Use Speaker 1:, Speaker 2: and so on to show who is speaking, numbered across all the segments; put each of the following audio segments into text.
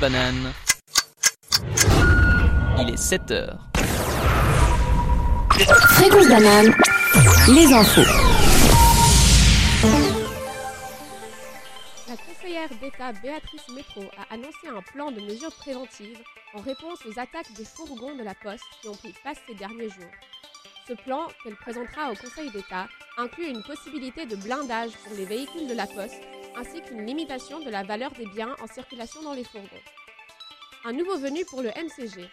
Speaker 1: Banane. Il est 7 heures.
Speaker 2: Fréquence banane, les infos.
Speaker 3: La conseillère d'État Béatrice Métro a annoncé un plan de mesures préventives en réponse aux attaques des fourgons de la Poste qui ont pris place ces derniers jours. Ce plan, qu'elle présentera au Conseil d'État, inclut une possibilité de blindage pour les véhicules de la Poste ainsi qu'une limitation de la valeur des biens en circulation dans les fourgons. Un nouveau venu pour le MCG.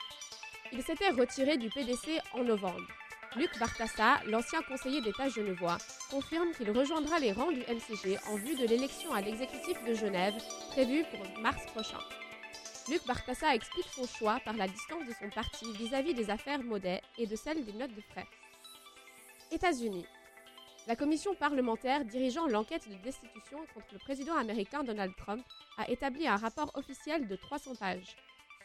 Speaker 3: Il s'était retiré du PDC en novembre. Luc Bartassa, l'ancien conseiller d'État genevois, confirme qu'il rejoindra les rangs du MCG en vue de l'élection à l'exécutif de Genève prévue pour mars prochain. Luc Bartassa explique son choix par la distance de son parti vis-à-vis des affaires Maudet et de celles des notes de frais. États-Unis. La commission parlementaire dirigeant l'enquête de destitution contre le président américain Donald Trump a établi un rapport officiel de 300 pages.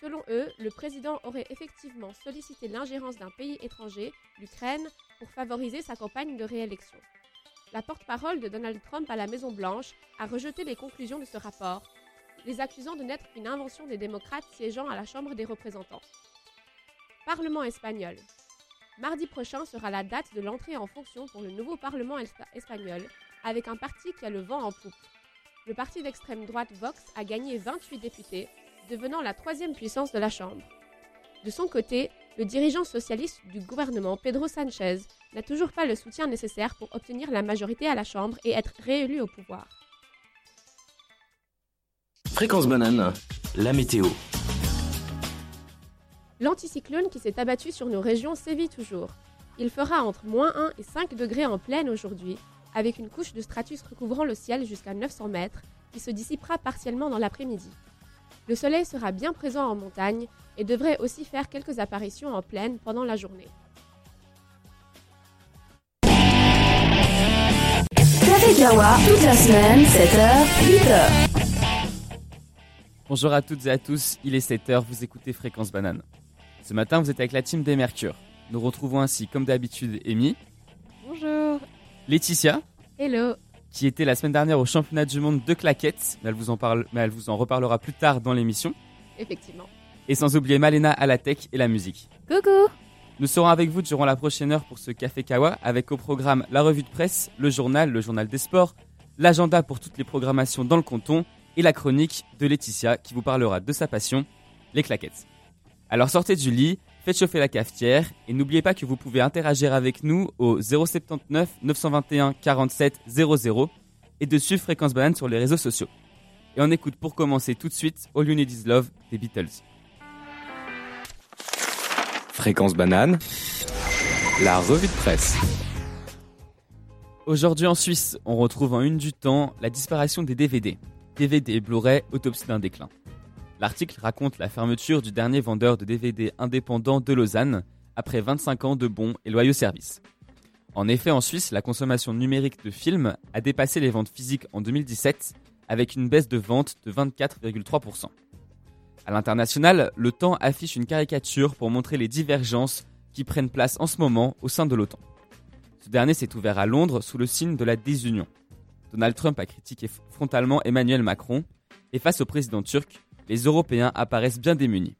Speaker 3: Selon eux, le président aurait effectivement sollicité l'ingérence d'un pays étranger, l'Ukraine, pour favoriser sa campagne de réélection. La porte-parole de Donald Trump à la Maison-Blanche a rejeté les conclusions de ce rapport, les accusant de n'être qu'une invention des démocrates siégeant à la Chambre des représentants. Parlement espagnol. Mardi prochain sera la date de l'entrée en fonction pour le nouveau Parlement espagnol, avec un parti qui a le vent en poupe. Le parti d'extrême droite Vox a gagné 28 députés, devenant la troisième puissance de la Chambre. De son côté, le dirigeant socialiste du gouvernement, Pedro Sanchez, n'a toujours pas le soutien nécessaire pour obtenir la majorité à la Chambre et être réélu au pouvoir.
Speaker 4: Fréquence banane, la météo.
Speaker 3: L'anticyclone qui s'est abattu sur nos régions sévit toujours. Il fera entre moins 1 et 5 degrés en pleine aujourd'hui, avec une couche de stratus recouvrant le ciel jusqu'à 900 mètres, qui se dissipera partiellement dans l'après-midi. Le soleil sera bien présent en montagne et devrait aussi faire quelques apparitions en plaine pendant la journée.
Speaker 2: Café Kawa, toute la semaine, 7h, 8h.
Speaker 1: Bonjour à toutes et à tous, il est 7h, vous écoutez Fréquence Banane. Ce matin, vous êtes avec la team des Mercure. Nous retrouvons ainsi, comme d'habitude, Amy.
Speaker 3: Bonjour.
Speaker 1: Laetitia.
Speaker 3: Hello.
Speaker 1: Qui était la semaine dernière au championnat du monde de claquettes, mais elle vous en, parle, mais elle vous en reparlera plus tard dans l'émission.
Speaker 3: Effectivement.
Speaker 1: Et sans oublier Malena à la tech et la musique.
Speaker 3: Coucou.
Speaker 1: Nous serons avec vous durant la prochaine heure pour ce Café Kawa, avec au programme la revue de presse, le journal, le journal des sports, l'agenda pour toutes les programmations dans le canton et la chronique de Laetitia qui vous parlera de sa passion, les claquettes. Alors sortez du lit, faites chauffer la cafetière et n'oubliez pas que vous pouvez interagir avec nous au 079 921 47 00 et de suivre Fréquence Banane sur les réseaux sociaux. Et on écoute pour commencer tout de suite All You Need Is Love des Beatles.
Speaker 4: Fréquence banane, la revue de presse.
Speaker 1: Aujourd'hui en Suisse, on retrouve en une du temps la disparition des DVD. DVD et Blu-ray, autopsie d'un déclin. L'article raconte la fermeture du dernier vendeur de DVD indépendant de Lausanne après 25 ans de bons et loyaux services. En effet, en Suisse, la consommation numérique de films a dépassé les ventes physiques en 2017 avec une baisse de vente de 24,3%. À l'international, le temps affiche une caricature pour montrer les divergences qui prennent place en ce moment au sein de l'OTAN. Ce dernier s'est ouvert à Londres sous le signe de la désunion. Donald Trump a critiqué frontalement Emmanuel Macron et face au président turc, les Européens apparaissent bien démunis.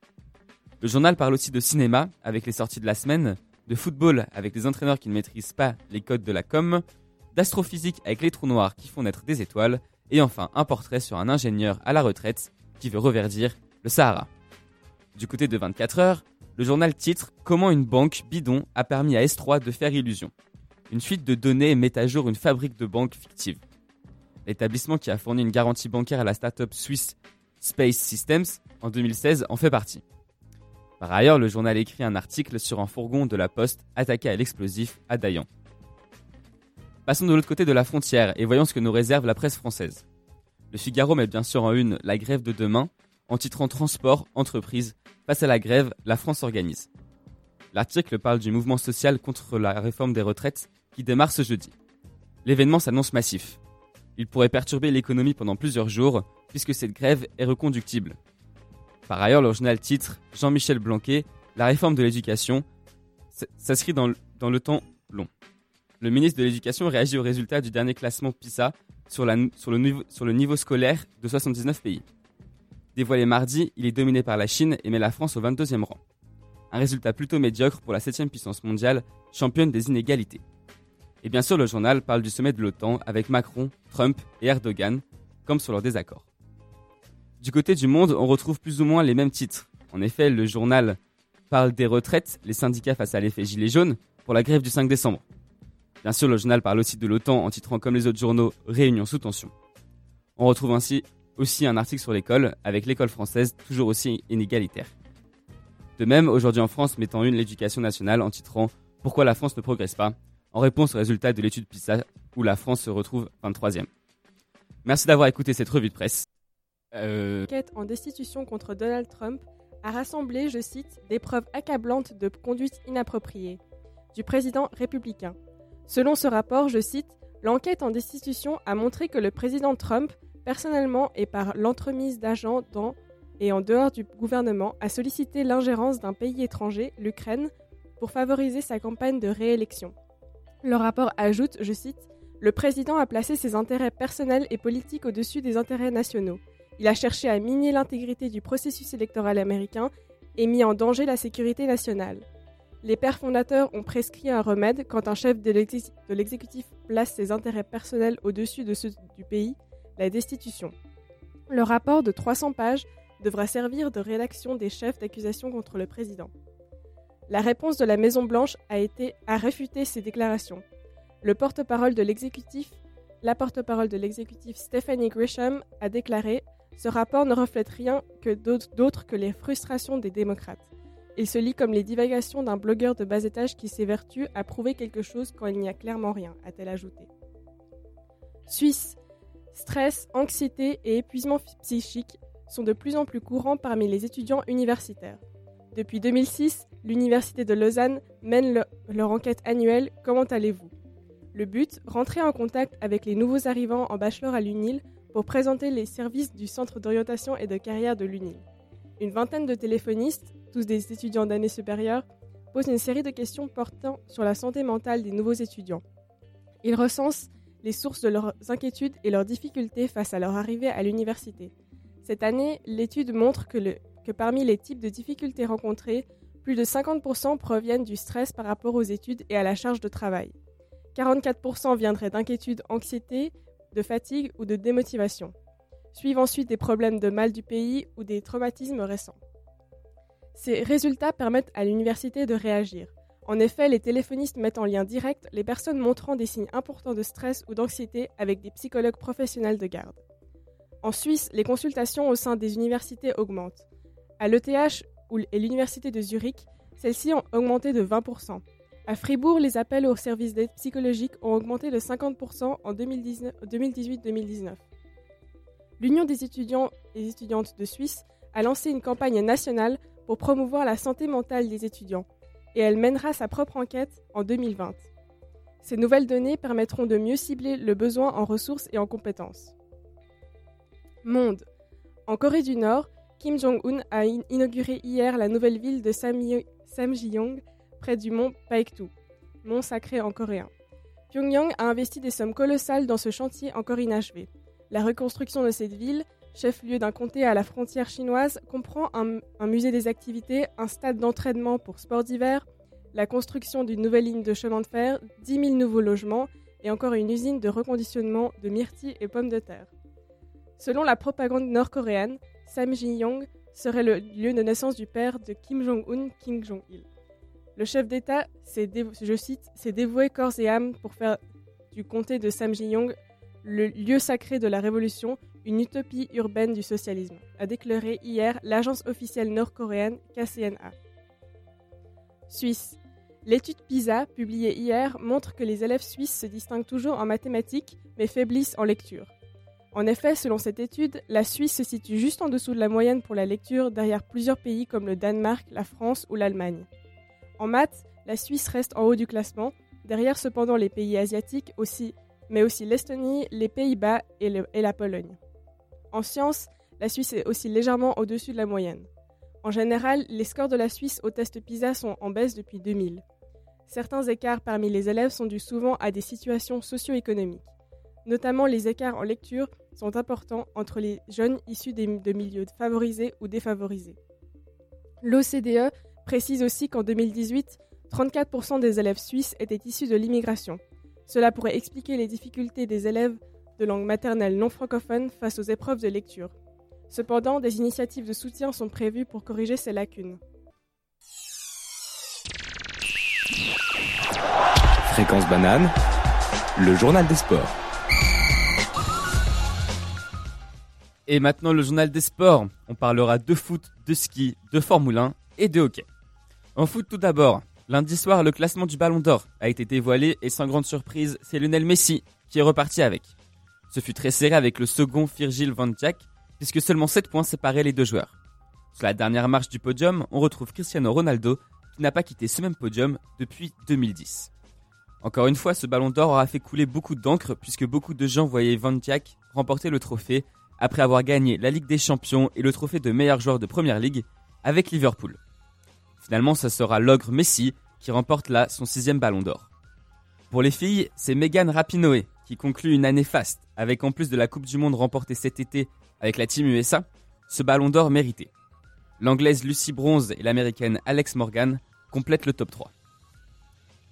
Speaker 1: Le journal parle aussi de cinéma avec les sorties de la semaine, de football avec les entraîneurs qui ne maîtrisent pas les codes de la com, d'astrophysique avec les trous noirs qui font naître des étoiles, et enfin un portrait sur un ingénieur à la retraite qui veut reverdir le Sahara. Du côté de 24 heures, le journal titre Comment une banque bidon a permis à S3 de faire illusion. Une fuite de données met à jour une fabrique de banques fictive. L'établissement qui a fourni une garantie bancaire à la start-up suisse Space Systems en 2016 en fait partie. Par ailleurs, le journal écrit un article sur un fourgon de la Poste attaqué à l'explosif à Dayan. Passons de l'autre côté de la frontière et voyons ce que nous réserve la presse française. Le Figaro met bien sûr en une la grève de demain en titrant Transport, entreprise, face à la grève, la France organise. L'article parle du mouvement social contre la réforme des retraites qui démarre ce jeudi. L'événement s'annonce massif. Il pourrait perturber l'économie pendant plusieurs jours puisque cette grève est reconductible. Par ailleurs, le journal titre Jean-Michel Blanquet, la réforme de l'éducation s'inscrit dans, le temps long. Le ministre de l'Éducation réagit aux résultats du dernier classement PISA sur, le niveau, sur le niveau scolaire de 79 pays. Dévoilé mardi, il est dominé par la Chine et met la France au 22e rang. Un résultat plutôt médiocre pour la 7 puissance mondiale, championne des inégalités. Et bien sûr, le journal parle du sommet de l'OTAN avec Macron, Trump et Erdogan, comme sur leur désaccord. Du côté du monde, on retrouve plus ou moins les mêmes titres. En effet, le journal parle des retraites, les syndicats face à l'effet gilet jaune, pour la grève du 5 décembre. Bien sûr, le journal parle aussi de l'OTAN en titrant comme les autres journaux Réunion sous tension. On retrouve ainsi aussi un article sur l'école, avec l'école française toujours aussi inégalitaire. De même, aujourd'hui en France, mettant une l'éducation nationale en titrant Pourquoi la France ne progresse pas en réponse aux résultats de l'étude PISA où la France se retrouve 23e. Merci d'avoir écouté cette revue de presse.
Speaker 5: Euh... Enquête en destitution contre Donald Trump a rassemblé, je cite, des preuves accablantes de conduite inappropriée du président républicain. Selon ce rapport, je cite, l'enquête en destitution a montré que le président Trump, personnellement et par l'entremise d'agents dans et en dehors du gouvernement, a sollicité l'ingérence d'un pays étranger, l'Ukraine, pour favoriser sa campagne de réélection. Le rapport ajoute, je cite, Le président a placé ses intérêts personnels et politiques au-dessus des intérêts nationaux. Il a cherché à miner l'intégrité du processus électoral américain et mis en danger la sécurité nationale. Les pères fondateurs ont prescrit un remède quand un chef de l'exécutif place ses intérêts personnels au-dessus de ceux du pays, la destitution. Le rapport de 300 pages devra servir de rédaction des chefs d'accusation contre le président. La réponse de la Maison-Blanche a été à réfuter ces déclarations. Le porte-parole de l'exécutif, la porte-parole de l'exécutif Stephanie Grisham a déclaré Ce rapport ne reflète rien que d'autre que les frustrations des démocrates. Il se lit comme les divagations d'un blogueur de bas étage qui s'évertue à prouver quelque chose quand il n'y a clairement rien, a-t-elle ajouté. Suisse. Stress, anxiété et épuisement psychique sont de plus en plus courants parmi les étudiants universitaires. Depuis 2006, l'Université de Lausanne mène leur enquête annuelle Comment allez-vous? Le but, rentrer en contact avec les nouveaux arrivants en bachelor à l'UNIL pour présenter les services du Centre d'orientation et de carrière de l'UNIL. Une vingtaine de téléphonistes, tous des étudiants d'année supérieure, posent une série de questions portant sur la santé mentale des nouveaux étudiants. Ils recensent les sources de leurs inquiétudes et leurs difficultés face à leur arrivée à l'université. Cette année, l'étude montre que, que parmi les types de difficultés rencontrées, plus de 50% proviennent du stress par rapport aux études et à la charge de travail. 44% viendraient d'inquiétude, anxiété, de fatigue ou de démotivation. Suivent ensuite des problèmes de mal du pays ou des traumatismes récents. Ces résultats permettent à l'université de réagir. En effet, les téléphonistes mettent en lien direct les personnes montrant des signes importants de stress ou d'anxiété avec des psychologues professionnels de garde. En Suisse, les consultations au sein des universités augmentent. À l'ETH et l'université de Zurich, celles-ci ont augmenté de 20%. À Fribourg, les appels aux services d'aide psychologique ont augmenté de 50% en 2018-2019. L'Union des étudiants et étudiantes de Suisse a lancé une campagne nationale pour promouvoir la santé mentale des étudiants, et elle mènera sa propre enquête en 2020. Ces nouvelles données permettront de mieux cibler le besoin en ressources et en compétences. Monde. En Corée du Nord, Kim Jong-un a inauguré hier la nouvelle ville de Samjiyong, près du mont Paektu, mont sacré en coréen. Pyongyang a investi des sommes colossales dans ce chantier encore inachevé. La reconstruction de cette ville, chef-lieu d'un comté à la frontière chinoise, comprend un, un musée des activités, un stade d'entraînement pour sports d'hiver, la construction d'une nouvelle ligne de chemin de fer, 10 000 nouveaux logements et encore une usine de reconditionnement de myrtilles et pommes de terre. Selon la propagande nord-coréenne, Samjiyong serait le lieu de naissance du père de Kim Jong-un, Kim Jong-il. Le chef d'État, je cite, s'est dévoué corps et âme pour faire du comté de Samjiyong le lieu sacré de la révolution, une utopie urbaine du socialisme, a déclaré hier l'agence officielle nord-coréenne KCNA. Suisse. L'étude PISA, publiée hier, montre que les élèves suisses se distinguent toujours en mathématiques, mais faiblissent en lecture. En effet, selon cette étude, la Suisse se situe juste en dessous de la moyenne pour la lecture derrière plusieurs pays comme le Danemark, la France ou l'Allemagne. En maths, la Suisse reste en haut du classement, derrière cependant les pays asiatiques aussi, mais aussi l'Estonie, les Pays-Bas et, et la Pologne. En sciences, la Suisse est aussi légèrement au-dessus de la moyenne. En général, les scores de la Suisse au test PISA sont en baisse depuis 2000. Certains écarts parmi les élèves sont dus souvent à des situations socio-économiques notamment les écarts en lecture sont importants entre les jeunes issus de milieux favorisés ou défavorisés. L'OCDE précise aussi qu'en 2018, 34% des élèves suisses étaient issus de l'immigration. Cela pourrait expliquer les difficultés des élèves de langue maternelle non francophone face aux épreuves de lecture. Cependant, des initiatives de soutien sont prévues pour corriger ces lacunes.
Speaker 4: Fréquence banane, le journal des sports.
Speaker 1: Et maintenant le journal des sports. On parlera de foot, de ski, de Formule 1 et de hockey. En foot tout d'abord. Lundi soir, le classement du Ballon d'Or a été dévoilé et sans grande surprise, c'est Lionel Messi qui est reparti avec. Ce fut très serré avec le second Virgil van Dijk, puisque seulement 7 points séparaient les deux joueurs. Sur la dernière marche du podium, on retrouve Cristiano Ronaldo, qui n'a pas quitté ce même podium depuis 2010. Encore une fois, ce Ballon d'Or aura fait couler beaucoup d'encre, puisque beaucoup de gens voyaient Van Dijk remporter le trophée après avoir gagné la Ligue des Champions et le trophée de meilleur joueur de Première Ligue avec Liverpool. Finalement, ce sera l'ogre Messi qui remporte là son sixième ballon d'or. Pour les filles, c'est Megan Rapinoe qui conclut une année faste, avec en plus de la Coupe du Monde remportée cet été avec la Team USA, ce ballon d'or mérité. L'anglaise Lucy Bronze et l'américaine Alex Morgan complètent le top 3.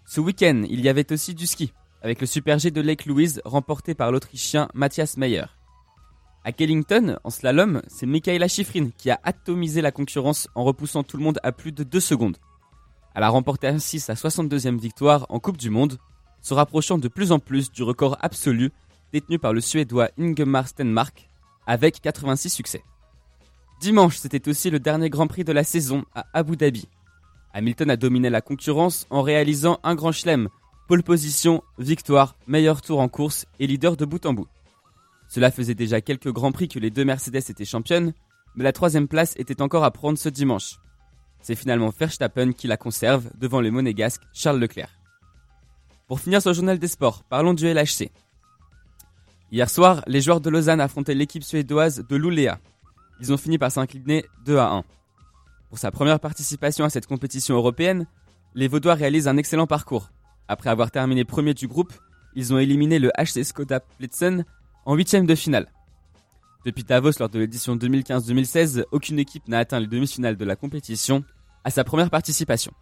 Speaker 1: Ce week-end, il y avait aussi du ski, avec le Super G de Lake Louise remporté par l'Autrichien Matthias Meyer. À Kellington, en slalom, c'est Michaela Schifrin qui a atomisé la concurrence en repoussant tout le monde à plus de 2 secondes. Elle a remporté ainsi sa 62e victoire en Coupe du Monde, se rapprochant de plus en plus du record absolu détenu par le Suédois Ingemar Stenmark avec 86 succès. Dimanche, c'était aussi le dernier Grand Prix de la saison à Abu Dhabi. Hamilton a dominé la concurrence en réalisant un grand chelem, pole position, victoire, meilleur tour en course et leader de bout en bout. Cela faisait déjà quelques grands prix que les deux Mercedes étaient championnes, mais la troisième place était encore à prendre ce dimanche. C'est finalement Verstappen qui la conserve devant le monégasque Charles Leclerc. Pour finir ce journal des sports, parlons du LHC. Hier soir, les joueurs de Lausanne affrontaient l'équipe suédoise de Luleå. Ils ont fini par s'incliner 2 à 1. Pour sa première participation à cette compétition européenne, les Vaudois réalisent un excellent parcours. Après avoir terminé premier du groupe, ils ont éliminé le HC Skoda Plitzen en huitième de finale. Depuis Davos lors de l'édition 2015-2016, aucune équipe n'a atteint les demi-finales de la compétition à sa première participation.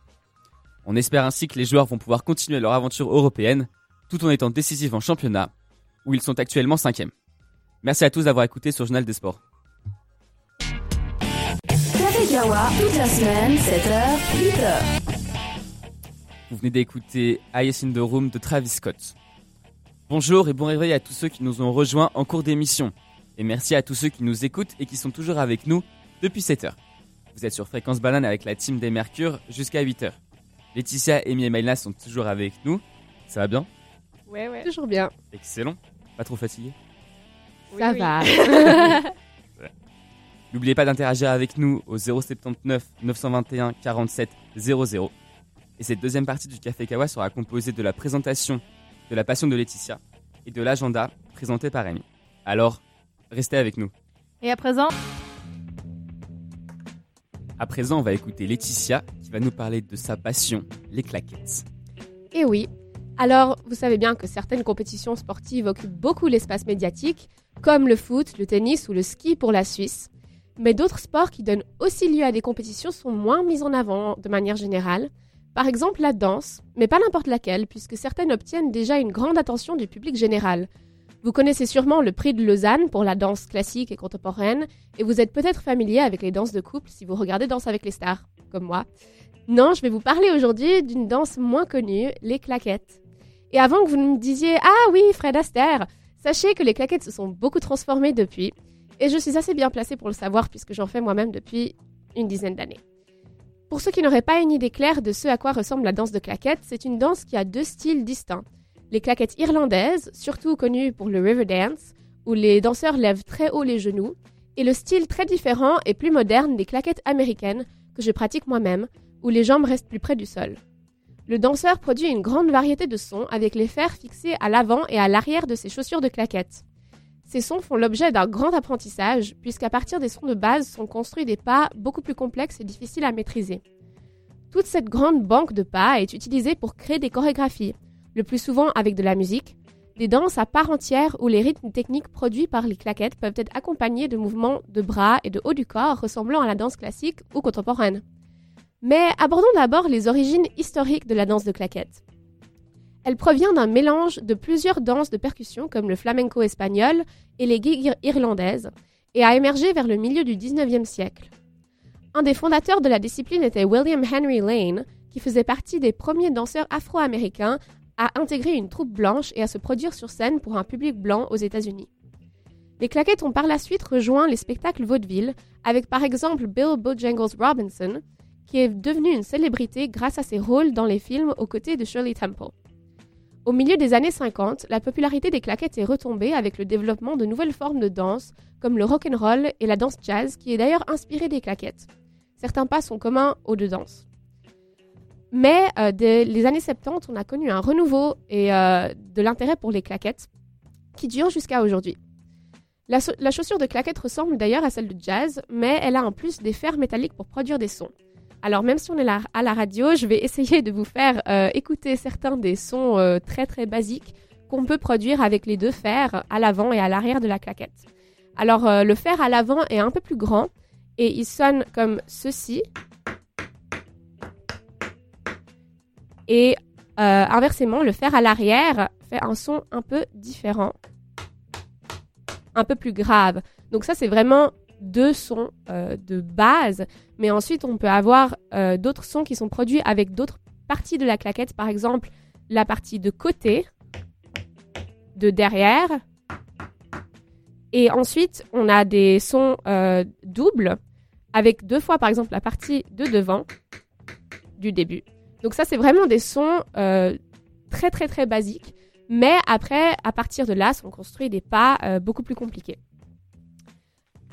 Speaker 1: On espère ainsi que les joueurs vont pouvoir continuer leur aventure européenne tout en étant décisifs en championnat, où ils sont actuellement cinquièmes. Merci à tous d'avoir écouté ce journal des sports.
Speaker 2: Café Kawa, toute la semaine, 7h, 8h.
Speaker 1: Vous venez d'écouter Ice in the Room de Travis Scott. Bonjour et bon réveil à tous ceux qui nous ont rejoints en cours d'émission. Et merci à tous ceux qui nous écoutent et qui sont toujours avec nous depuis 7 heures. Vous êtes sur Fréquence Banane avec la team des Mercures jusqu'à 8 heures. Laetitia, Amy et Maïla sont toujours avec nous. Ça va bien?
Speaker 5: Ouais, ouais.
Speaker 3: Toujours bien.
Speaker 1: Excellent. Pas trop fatigué?
Speaker 3: Ça va.
Speaker 1: N'oubliez pas d'interagir avec nous au 079 921 47 00. Et cette deuxième partie du Café Kawa sera composée de la présentation de la passion de Laetitia et de l'agenda présenté par Amy. Alors, restez avec nous.
Speaker 6: Et à présent,
Speaker 1: À présent, on va écouter Laetitia qui va nous parler de sa passion, les claquettes.
Speaker 3: Et oui. Alors, vous savez bien que certaines compétitions sportives occupent beaucoup l'espace médiatique, comme le foot, le tennis ou le ski pour la Suisse. Mais d'autres sports qui donnent aussi lieu à des compétitions sont moins mis en avant de manière générale. Par exemple la danse, mais pas n'importe laquelle, puisque certaines obtiennent déjà une grande attention du public général. Vous connaissez sûrement le prix de Lausanne pour la danse classique et contemporaine, et vous êtes peut-être familier avec les danses de couple si vous regardez Danse avec les stars, comme moi. Non, je vais vous parler aujourd'hui d'une danse moins connue, les claquettes. Et avant que vous ne me disiez Ah oui, Fred Astaire, sachez que les claquettes se sont beaucoup transformées depuis, et je suis assez bien placée pour le savoir puisque j'en fais moi-même depuis une dizaine d'années. Pour ceux qui n'auraient pas une idée claire de ce à quoi ressemble la danse de claquettes, c'est une danse qui a deux styles distincts. Les claquettes irlandaises, surtout connues pour le river dance, où les danseurs lèvent très haut les genoux, et le style très différent et plus moderne des claquettes américaines, que je pratique moi-même, où les jambes restent plus près du sol. Le danseur produit une grande variété de sons avec les fers fixés à l'avant et à l'arrière de ses chaussures de claquettes. Ces sons font l'objet d'un grand apprentissage, puisqu'à partir des sons de base sont construits des pas beaucoup plus complexes et difficiles à maîtriser. Toute cette grande banque de pas est utilisée pour créer des chorégraphies, le plus souvent avec de la musique, des danses à part entière où les rythmes techniques produits par les claquettes peuvent être accompagnés de mouvements de bras et de haut du corps ressemblant à la danse classique ou contemporaine. Mais abordons d'abord les origines historiques de la danse de claquettes. Elle provient d'un mélange de plusieurs danses de percussion comme le flamenco espagnol et les gigs irlandaises et a émergé vers le milieu du 19e siècle. Un des fondateurs de la discipline était William Henry Lane, qui faisait partie des premiers danseurs afro-américains à intégrer une troupe blanche et à se produire sur scène pour un public blanc aux États-Unis. Les claquettes ont par la suite rejoint les spectacles vaudeville, avec par exemple Bill Bojangles Robinson, qui est devenu une célébrité grâce à ses rôles dans les films aux côtés de Shirley Temple. Au milieu des années 50, la popularité des claquettes est retombée avec le développement de nouvelles formes de danse, comme le rock and roll et la danse jazz, qui est d'ailleurs inspirée des claquettes. Certains pas sont communs aux deux danses. Mais euh, dès les années 70, on a connu un renouveau et euh, de l'intérêt pour les claquettes qui dure jusqu'à aujourd'hui. La, la, chaussure de claquette ressemble d'ailleurs à celle de jazz, mais elle a en plus des fers métalliques pour produire des sons. Alors même si on est à la radio, je vais essayer de vous faire euh, écouter certains des sons euh, très très basiques qu'on peut produire avec les deux fers à l'avant et à l'arrière de la claquette. Alors euh, le fer à l'avant est un peu plus grand et il sonne comme ceci. Et inversement, le fer à l'arrière fait un son un peu différent, un peu plus grave. Donc ça c'est vraiment deux sons euh, de base, mais ensuite on peut avoir euh, d'autres sons qui sont produits avec d'autres parties de la claquette, par exemple la partie de côté, de derrière, et ensuite on a des sons euh, doubles avec deux fois par exemple la partie de devant du début. Donc ça c'est vraiment des sons très très très basiques, mais après à partir de là on construit des pas beaucoup plus compliqués.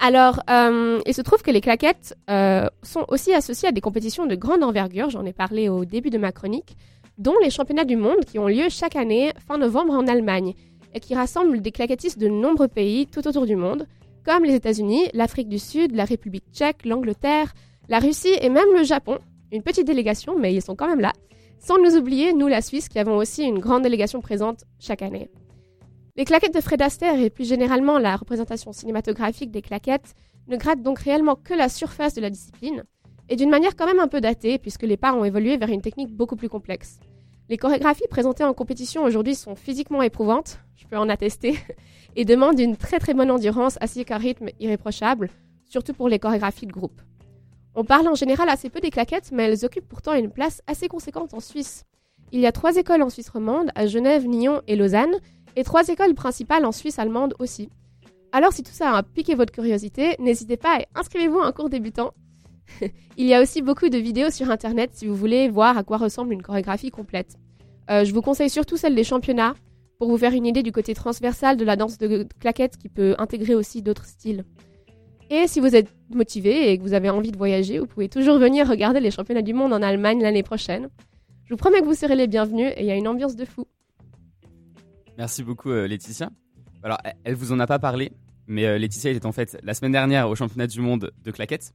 Speaker 3: Alors, euh, il se trouve que les claquettes euh, sont aussi associées à des compétitions de grande envergure, j'en ai parlé au début de ma chronique, dont les championnats du monde qui ont lieu chaque année fin novembre en Allemagne, et qui rassemblent des claquettistes de nombreux pays tout autour du monde, comme les États-Unis, l'Afrique du Sud, la République tchèque, l'Angleterre, la Russie et même le Japon. Une petite délégation, mais ils sont quand même là. Sans nous oublier, nous, la Suisse, qui avons aussi une grande délégation présente chaque année. Les claquettes de Fred Astaire et plus généralement la représentation cinématographique des claquettes ne grattent donc réellement que la surface de la discipline, et d'une manière quand même un peu datée puisque les pas ont évolué vers une technique beaucoup plus complexe. Les chorégraphies présentées en compétition aujourd'hui sont physiquement éprouvantes, je peux en attester, et demandent une très très bonne endurance ainsi qu'un rythme irréprochable, surtout pour les chorégraphies de groupe. On parle en général assez peu des claquettes, mais elles occupent pourtant une place assez conséquente en Suisse. Il y a trois écoles en Suisse romande, à Genève, Nyon et Lausanne, et trois écoles principales en Suisse allemande aussi. Alors si tout ça a piqué votre curiosité, n'hésitez pas et inscrivez-vous à un cours débutant. Il y a aussi beaucoup de vidéos sur internet si vous voulez voir à quoi ressemble une chorégraphie complète. Euh, je vous conseille surtout celle des championnats pour vous faire une idée du côté transversal de la danse de claquettes qui peut intégrer aussi d'autres styles. Et si vous êtes motivé et que vous avez envie de voyager, vous pouvez toujours venir regarder les championnats du monde en Allemagne l'année prochaine. Je vous promets que vous serez les bienvenus et il y a une ambiance de fou.
Speaker 1: Merci beaucoup euh, Laetitia. Alors, elle vous en a pas parlé, mais euh, Laetitia était en fait la semaine dernière au championnat du monde de claquettes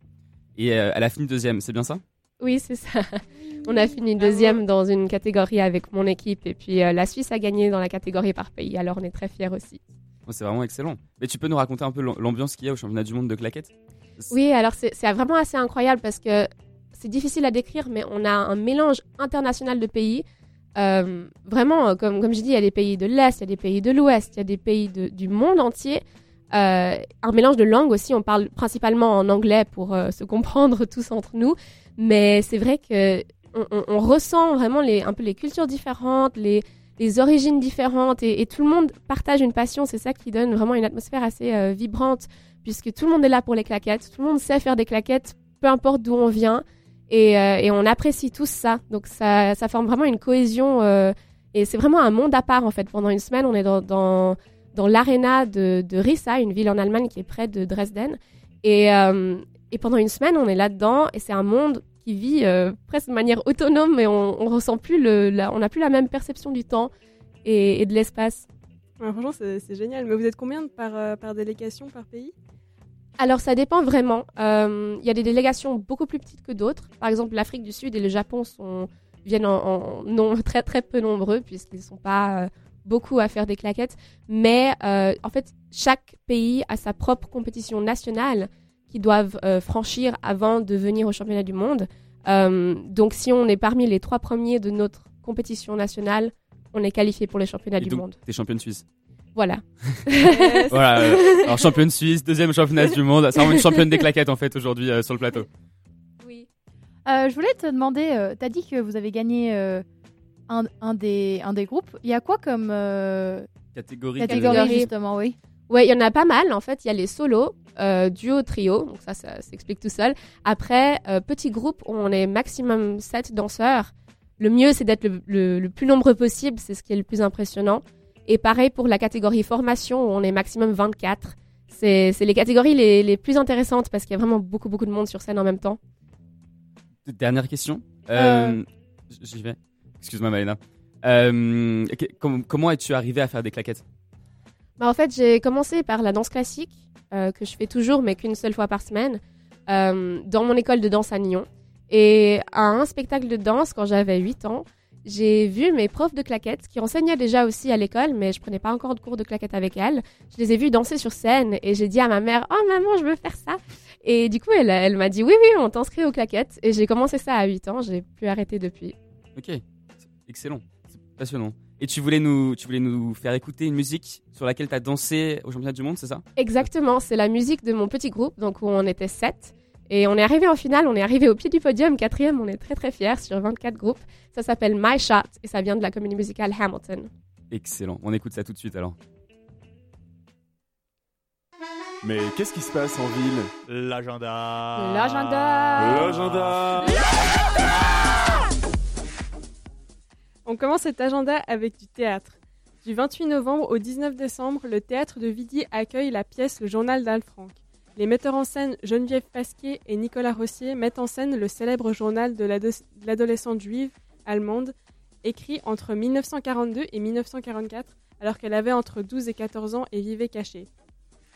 Speaker 1: et euh, elle a fini deuxième, c'est bien ça?
Speaker 3: Oui, c'est ça. On a fini deuxième dans une catégorie avec mon équipe et puis la Suisse a gagné dans la catégorie par pays, alors on est très fiers aussi.
Speaker 1: Oh, c'est vraiment excellent. Mais tu peux nous raconter un peu l'ambiance qu'il y a au championnat du monde de claquettes?
Speaker 3: Oui, alors c'est vraiment assez incroyable parce que c'est difficile à décrire, mais on a un mélange international de pays. Euh, vraiment, euh, comme, comme je dis, il y a des pays de l'Est, il y a des pays de l'Ouest, il y a des pays du monde entier. Euh, un mélange de langues aussi, on parle principalement en anglais pour se comprendre tous entre nous, mais c'est vrai que on, ressent vraiment les, un peu les cultures différentes, les, les origines différentes, et, tout le monde partage une passion, c'est ça qui donne vraiment une atmosphère assez vibrante, puisque tout le monde est là pour les claquettes, tout le monde sait faire des claquettes, peu importe d'où on vient. Euh, et, on apprécie tous ça. Donc ça, forme vraiment une cohésion euh, et c'est vraiment un monde à part en fait. Pendant une semaine, on est dans, dans, l'aréna de, Rissa, une ville en Allemagne qui est près de Dresden. Et, euh, et pendant une semaine, on est là-dedans et c'est un monde qui vit presque de manière autonome mais on, ressent plus on n'a plus la même perception du temps et, de l'espace.
Speaker 5: franchement, c'est génial. Mais vous êtes combien par délégation, par pays?
Speaker 3: Alors ça dépend vraiment. Il euh, y a des délégations beaucoup plus petites que d'autres. Par exemple, l'Afrique du Sud et le Japon sont, viennent en, très très peu nombreux puisqu'ils ne sont pas euh, beaucoup à faire des claquettes, mais euh, en fait, chaque pays a sa propre compétition nationale qu'ils doivent franchir avant de venir au championnat du monde. Donc, si on est parmi les trois premiers de notre compétition nationale, on est qualifié pour les championnats
Speaker 1: Et
Speaker 3: du
Speaker 1: donc,
Speaker 3: monde.
Speaker 1: T'es championne suisse.
Speaker 3: Voilà.
Speaker 1: Voilà. euh, alors championne suisse, deuxième championne du monde. C'est vraiment une championne des claquettes en fait aujourd'hui euh, sur le plateau.
Speaker 3: Oui.
Speaker 6: Euh, je voulais te demander, euh, t'as dit que vous avez gagné euh, un, un des, un des groupes. Il y a quoi comme euh,
Speaker 1: Catégorie.
Speaker 6: catégorie, justement, oui
Speaker 3: Ouais, il y en a pas mal. En fait, il y a les solos, euh, duo, trio. Donc ça, ça s'explique tout seul. Après, euh, petit groupe, on est maximum 7 danseurs. Le mieux, c'est d'être le, le- le plus nombreux possible. C'est ce qui est le plus impressionnant. Et pareil pour la catégorie formation, où on est maximum 24. C'est c'est les catégories les, les plus intéressantes parce qu'il y a vraiment beaucoup, beaucoup de monde sur scène en même temps.
Speaker 1: Dernière question. Euh, J'y vais. Excuse-moi Malena. Euh, com- comment es-tu arrivé à faire des claquettes?
Speaker 3: Bah, en fait, j'ai commencé par la danse classique, euh, que je fais toujours, mais qu'une seule fois par semaine, euh, dans mon école de danse à Nyon. Et à un spectacle de danse, quand j'avais 8 ans, j'ai vu mes profs de claquettes, qui enseignaient déjà aussi à l'école, mais je prenais pas encore de cours de claquettes avec elles. Je les ai vus danser sur scène et j'ai dit à ma mère « Oh maman, je veux faire ça !» Et du coup, elle, elle m'a dit « Oui, oui, on t'inscrit aux claquettes. » Et j'ai commencé ça à 8 ans, j'ai plus arrêté depuis.
Speaker 1: Ok, excellent, c'est passionnant. Et tu voulais nous, tu voulais nous faire écouter une musique sur laquelle tu as dansé au championnat du monde, c'est ça?
Speaker 3: Exactement, c'est la musique de mon petit groupe, donc où on était 7. Et on est arrivé en finale, on est arrivé au pied du podium, quatrième, on est très très fiers sur 24 groupes. Ça s'appelle My Shot et ça vient de la comédie musicale Hamilton.
Speaker 1: Excellent, on écoute ça tout de suite alors.
Speaker 7: Mais qu'est-ce qui se passe en ville?
Speaker 8: L'agenda.
Speaker 6: L'agenda
Speaker 7: L'agenda
Speaker 5: On commence cet agenda avec du théâtre. Du 28 novembre au 19 décembre, le théâtre de Vidy accueille la pièce Le Journal d'Alfranc. Les metteurs en scène Geneviève Pasquier et Nicolas Rossier mettent en scène le célèbre journal de l'ado- de l'adolescente juive allemande, écrit entre 1942 et 1944, alors qu'elle avait entre 12 et 14 ans et vivait cachée.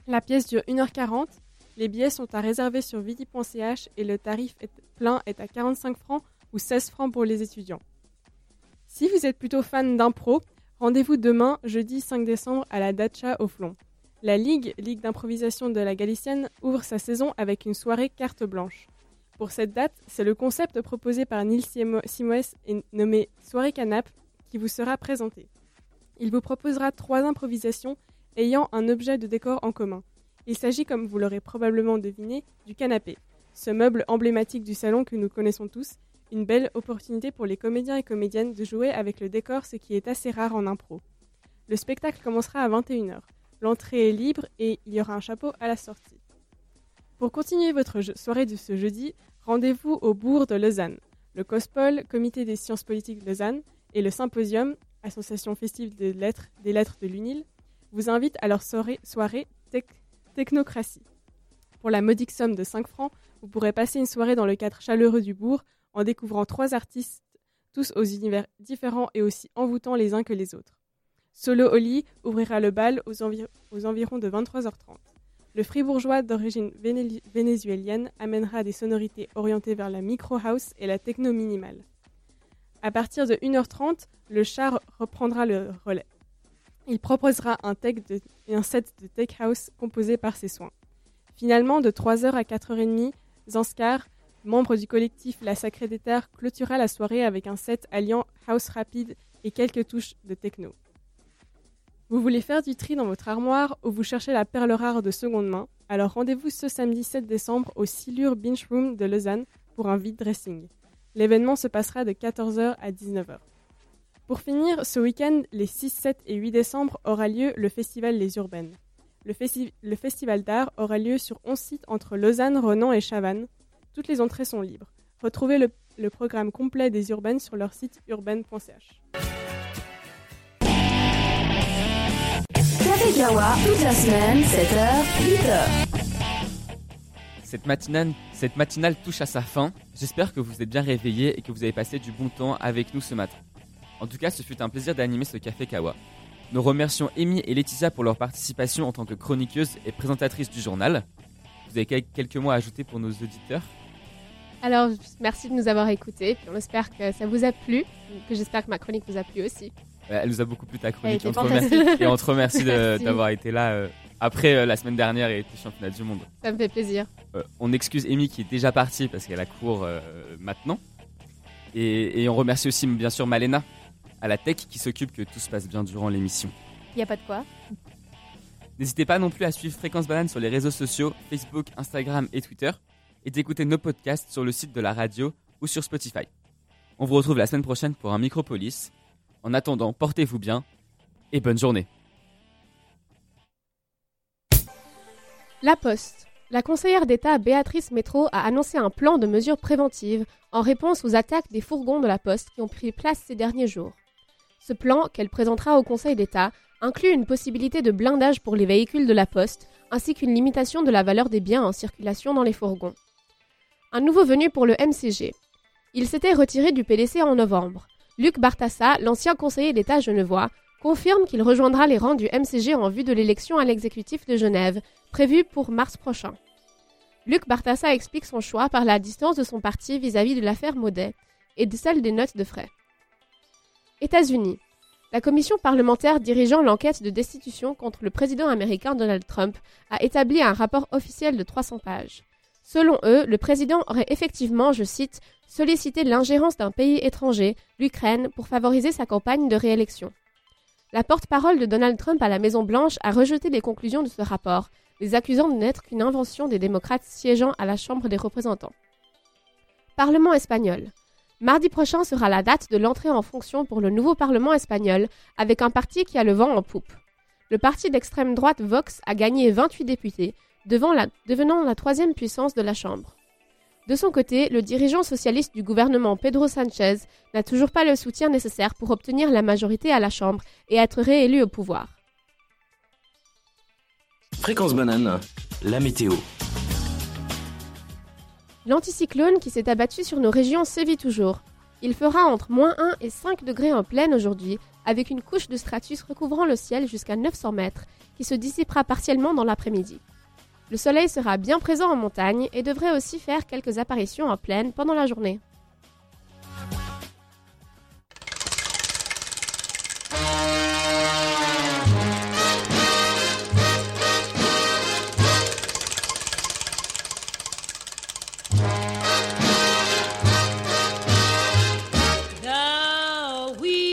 Speaker 5: La pièce dure 1h40, les billets sont à réserver sur vidi.ch et le tarif plein est à 45 francs ou 16 francs pour les étudiants. Si vous êtes plutôt fan d'impro, rendez-vous demain, jeudi 5 décembre, à la Dacha au Flon. La Ligue, Ligue d'improvisation de la Galicienne, ouvre sa saison avec une soirée carte blanche. Pour cette date, c'est le concept proposé par Simo- Simoes et nommé Soirée Canap qui vous sera présenté. Il vous proposera trois improvisations ayant un objet de décor en commun. Il s'agit, comme vous l'aurez probablement deviné, du canapé, ce meuble emblématique du salon que nous connaissons tous une belle opportunité pour les comédiens et comédiennes de jouer avec le décor, ce qui est assez rare en impro. Le spectacle commencera à 21h. L'entrée est libre et il y aura un chapeau à la sortie. Pour continuer votre soirée de ce jeudi, rendez-vous au bourg de Lausanne. Le COSPOL, Comité des sciences politiques de Lausanne, et le Symposium, Association festive des lettres, de l'UNIL, vous invitent à leur soirée, soirée tech- technocratie. Pour la modique somme de 5 francs, vous pourrez passer une soirée dans le cadre chaleureux du bourg en découvrant trois artistes, tous aux univers différents et aussi envoûtants les uns que les autres. Solo Oli ouvrira le bal aux, envi- aux environs de 23h30. Le fribourgeois d'origine véné- vénézuélienne amènera des sonorités orientées vers la micro house et la techno minimale. À partir de 1h30, le char reprendra le relais. Il proposera un, set de tech house composé par ses soins. Finalement, de 3h à 4h30, Zanskar, membre du collectif La Sacrée des Terres, clôturera la soirée avec un set alliant house rapide et quelques touches de techno. Vous voulez faire du tri dans votre armoire ou vous cherchez la perle rare de seconde main? Alors rendez-vous ce samedi 7 décembre au Silure Binge Room de Lausanne pour un vide dressing. L'événement se passera de 14h à 19h. Pour finir, ce week-end, les 6, 7 et 8 décembre, aura lieu le festival Les Urbaines. Le, festi- le festival d'art aura lieu sur 11 sites entre Lausanne, Renan et Chavannes. Toutes les entrées sont libres. Retrouvez le, le programme complet des urbaines sur leur site urbaine.ch.
Speaker 2: Café Kawa, toute la semaine, 7h, 8h.
Speaker 1: Cette matinale, cette matinale touche à sa fin. J'espère que vous êtes bien réveillés et que vous avez passé du bon temps avec nous ce matin. En tout cas, ce fut un plaisir d'animer ce Café Kawa. Nous remercions Amy et Laetitia pour leur participation en tant que chroniqueuses et présentatrices du journal. Vous avez quel- quelques mots à ajouter pour nos auditeurs?
Speaker 3: Alors, merci de nous avoir écoutés, puis on espère que ça vous a plu, que j'espère que ma chronique vous a plu aussi.
Speaker 1: Elle nous a beaucoup plu ta chronique.
Speaker 6: était
Speaker 1: On te remercie,
Speaker 6: fantastique.
Speaker 1: et on te remercie d'avoir été là euh, après euh, la semaine dernière et tes championnats du monde.
Speaker 3: Ça me fait plaisir.
Speaker 1: Euh, on excuse Amy qui est déjà partie parce qu'elle a cours maintenant. Et, et on remercie aussi bien sûr Malena à la tech qui s'occupe que tout se passe bien durant l'émission.
Speaker 6: Il y a pas de quoi.
Speaker 1: N'hésitez pas non plus à suivre Fréquence Banane sur les réseaux sociaux, Facebook, Instagram et Twitter, et d'écouter nos podcasts sur le site de la radio ou sur Spotify. On vous retrouve la semaine prochaine pour un Micropolis. En attendant, portez-vous bien et bonne journée.
Speaker 3: La Poste. La conseillère d'État Béatrice Métro a annoncé un plan de mesures préventives en réponse aux attaques des fourgons de la Poste qui ont pris place ces derniers jours. Ce plan, qu'elle présentera au Conseil d'État, inclut une possibilité de blindage pour les véhicules de la Poste, ainsi qu'une limitation de la valeur des biens en circulation dans les fourgons. Un nouveau venu pour le MCG. Il s'était retiré du PDC en novembre. Luc Bartassa, l'ancien conseiller d'État genevois, confirme qu'il rejoindra les rangs du MCG en vue de l'élection à l'exécutif de Genève, prévue pour mars prochain. Luc Bartassa explique son choix par la distance de son parti vis-à-vis de l'affaire Maudet et de celle des notes de frais. États-Unis. La commission parlementaire dirigeant l'enquête de destitution contre le président américain Donald Trump a établi un rapport officiel de 300 pages. Selon eux, le président aurait effectivement, je cite, sollicité l'ingérence d'un pays étranger, l'Ukraine, pour favoriser sa campagne de réélection. La porte-parole de Donald Trump à la Maison-Blanche a rejeté les conclusions de ce rapport, les accusant de n'être qu'une invention des démocrates siégeant à la Chambre des représentants. Parlement espagnol. Mardi prochain sera la date de l'entrée en fonction pour le nouveau Parlement espagnol, avec un parti qui a le vent en poupe. Le parti d'extrême droite Vox a gagné 28 députés, devant la- devenant la troisième puissance de la Chambre. De son côté, le dirigeant socialiste du gouvernement Pedro Sanchez n'a toujours pas le soutien nécessaire pour obtenir la majorité à la Chambre et être réélu au pouvoir.
Speaker 8: Fréquence banane, la météo.
Speaker 3: L'anticyclone qui s'est abattu sur nos régions sévit toujours. Il fera entre moins 1 et 5 degrés en pleine aujourd'hui, avec une couche de stratus recouvrant le ciel jusqu'à 900 mètres, qui se dissipera partiellement dans l'après-midi. Le soleil sera bien présent en montagne et devrait aussi faire quelques apparitions en plaine pendant la journée.